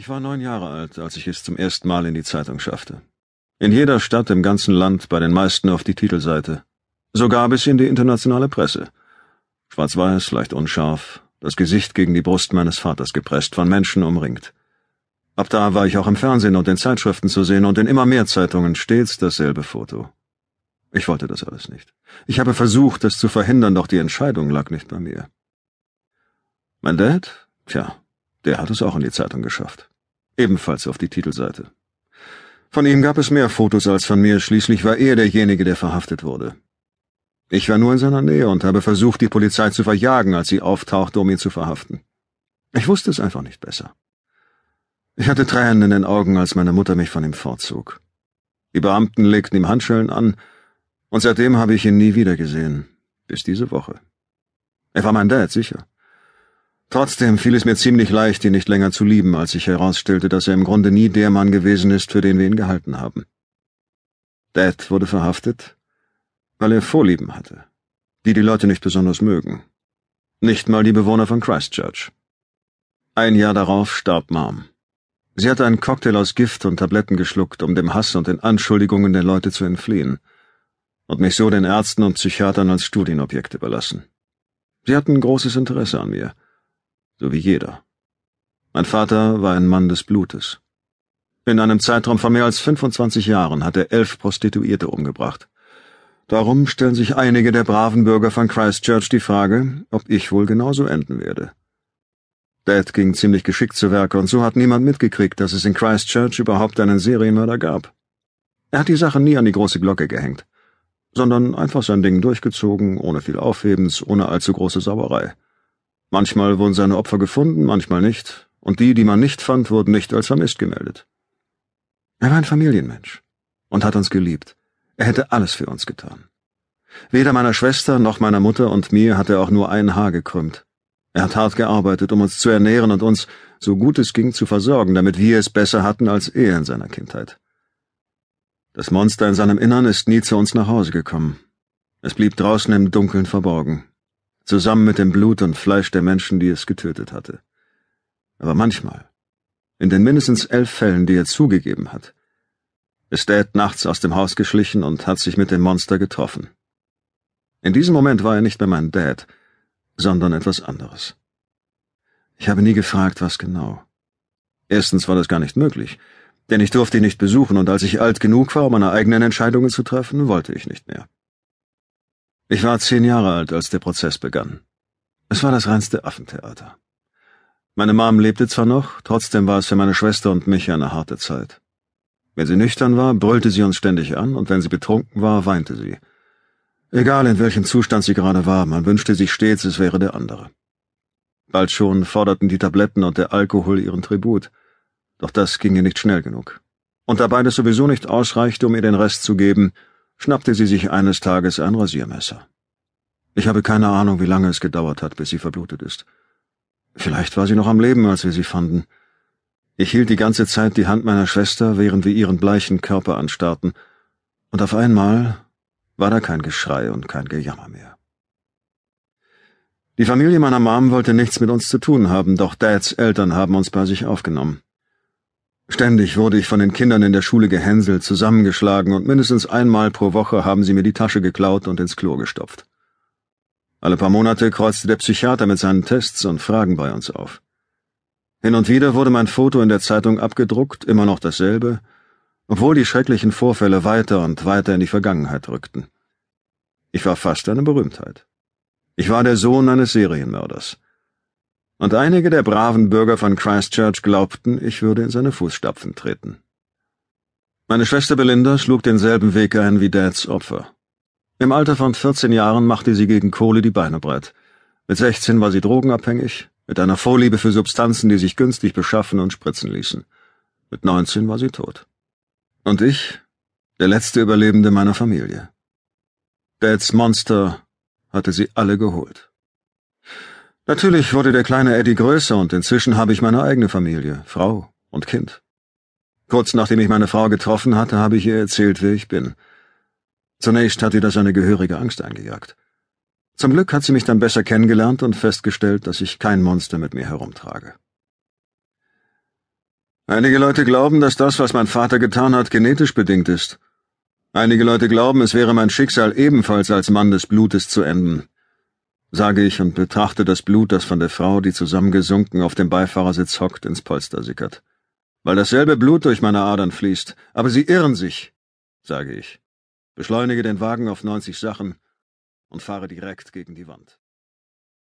Ich war neun Jahre alt, als ich es zum ersten Mal in die Zeitung schaffte. In jeder Stadt im ganzen Land, bei den meisten auf die Titelseite. Sogar bis in die internationale Presse. Schwarz-weiß, leicht unscharf, das Gesicht gegen die Brust meines Vaters gepresst, von Menschen umringt. Ab da war ich auch im Fernsehen und in Zeitschriften zu sehen und in immer mehr Zeitungen stets dasselbe Foto. Ich wollte das alles nicht. Ich habe versucht, das zu verhindern, doch die Entscheidung lag nicht bei mir. Mein Dad? Tja, der hat es auch in die Zeitung geschafft ebenfalls auf die Titelseite. Von ihm gab es mehr Fotos als von mir, schließlich war er derjenige, der verhaftet wurde. Ich war nur in seiner Nähe und habe versucht, die Polizei zu verjagen, als sie auftauchte, um ihn zu verhaften. Ich wusste es einfach nicht besser. Ich hatte Tränen in den Augen, als meine Mutter mich von ihm fortzog. Die Beamten legten ihm Handschellen an, und seitdem habe ich ihn nie wieder gesehen, bis diese Woche. Er war mein Dad, sicher. Trotzdem fiel es mir ziemlich leicht, ihn nicht länger zu lieben, als sich herausstellte, dass er im Grunde nie der Mann gewesen ist, für den wir ihn gehalten haben. Dad wurde verhaftet, weil er Vorlieben hatte, die die Leute nicht besonders mögen. Nicht mal die Bewohner von Christchurch. Ein Jahr darauf starb Mom. Sie hatte einen Cocktail aus Gift und Tabletten geschluckt, um dem Hass und den Anschuldigungen der Leute zu entfliehen, und mich so den Ärzten und Psychiatern als Studienobjekt überlassen. Sie hatten großes Interesse an mir, so wie jeder. Mein Vater war ein Mann des Blutes. In einem Zeitraum von mehr als 25 Jahren hat er elf Prostituierte umgebracht. Darum stellen sich einige der braven Bürger von Christchurch die Frage, ob ich wohl genauso enden werde. Dad ging ziemlich geschickt zu Werke und so hat niemand mitgekriegt, dass es in Christchurch überhaupt einen Serienmörder gab. Er hat die Sache nie an die große Glocke gehängt, sondern einfach sein Ding durchgezogen, ohne viel Aufhebens, ohne allzu große Sauerei. Manchmal wurden seine Opfer gefunden, manchmal nicht, und die, die man nicht fand, wurden nicht als vermisst gemeldet. Er war ein Familienmensch und hat uns geliebt. Er hätte alles für uns getan. Weder meiner Schwester noch meiner Mutter und mir hat er auch nur ein Haar gekrümmt. Er hat hart gearbeitet, um uns zu ernähren und uns, so gut es ging, zu versorgen, damit wir es besser hatten als er in seiner Kindheit. Das Monster in seinem Innern ist nie zu uns nach Hause gekommen. Es blieb draußen im Dunkeln verborgen, zusammen mit dem Blut und Fleisch der Menschen, die es getötet hatte. Aber manchmal, in den mindestens elf Fällen, die er zugegeben hat, ist Dad nachts aus dem Haus geschlichen und hat sich mit dem Monster getroffen. In diesem Moment war er nicht mehr mein Dad, sondern etwas anderes. Ich habe nie gefragt, was genau. Erstens war das gar nicht möglich, denn ich durfte ihn nicht besuchen, und als ich alt genug war, um meine eigenen Entscheidungen zu treffen, wollte ich nicht mehr. Ich war zehn Jahre alt, als der Prozess begann. Es war das reinste Affentheater. Meine Mom lebte zwar noch, trotzdem war es für meine Schwester und mich eine harte Zeit. Wenn sie nüchtern war, brüllte sie uns ständig an, und wenn sie betrunken war, weinte sie. Egal in welchem Zustand sie gerade war, man wünschte sich stets, es wäre der andere. Bald schon forderten die Tabletten und der Alkohol ihren Tribut, doch das ging ihr nicht schnell genug. Und da beides sowieso nicht ausreichte, um ihr den Rest zu geben, schnappte sie sich eines Tages ein Rasiermesser. Ich habe keine Ahnung, wie lange es gedauert hat, bis sie verblutet ist. Vielleicht war sie noch am Leben, als wir sie fanden. Ich hielt die ganze Zeit die Hand meiner Schwester, während wir ihren bleichen Körper anstarrten, und auf einmal war da kein Geschrei und kein Gejammer mehr. Die Familie meiner Mom wollte nichts mit uns zu tun haben, doch Dads Eltern haben uns bei sich aufgenommen. Ständig wurde ich von den Kindern in der Schule gehänselt, zusammengeschlagen und mindestens einmal pro Woche haben sie mir die Tasche geklaut und ins Klo gestopft. Alle paar Monate kreuzte der Psychiater mit seinen Tests und Fragen bei uns auf. Hin und wieder wurde mein Foto in der Zeitung abgedruckt, immer noch dasselbe, obwohl die schrecklichen Vorfälle weiter und weiter in die Vergangenheit rückten. Ich war fast eine Berühmtheit. Ich war der Sohn eines Serienmörders und einige der braven Bürger von Christchurch glaubten, ich würde in seine Fußstapfen treten. Meine Schwester Belinda schlug denselben Weg ein wie Dads Opfer. Im Alter von 14 Jahren machte sie gegen Kohle die Beine breit. Mit 16 war sie drogenabhängig, mit einer Vorliebe für Substanzen, die sich günstig beschaffen und spritzen ließen. Mit 19 war sie tot. Und ich, der letzte Überlebende meiner Familie. Dads Monster hatte sie alle geholt. Natürlich wurde der kleine Eddie größer und inzwischen habe ich meine eigene Familie, Frau und Kind. Kurz nachdem ich meine Frau getroffen hatte, habe ich ihr erzählt, wer ich bin. Zunächst hat ihr das eine gehörige Angst eingejagt. Zum Glück hat sie mich dann besser kennengelernt und festgestellt, dass ich kein Monster mit mir herumtrage. Einige Leute glauben, dass das, was mein Vater getan hat, genetisch bedingt ist. Einige Leute glauben, es wäre mein Schicksal ebenfalls als Mann des Blutes zu enden, sage ich und betrachte das Blut, das von der Frau, die zusammengesunken auf dem Beifahrersitz hockt, ins Polster sickert. Weil dasselbe Blut durch meine Adern fließt, aber sie irren sich, sage ich, beschleunige den Wagen auf 90 Sachen und fahre direkt gegen die Wand.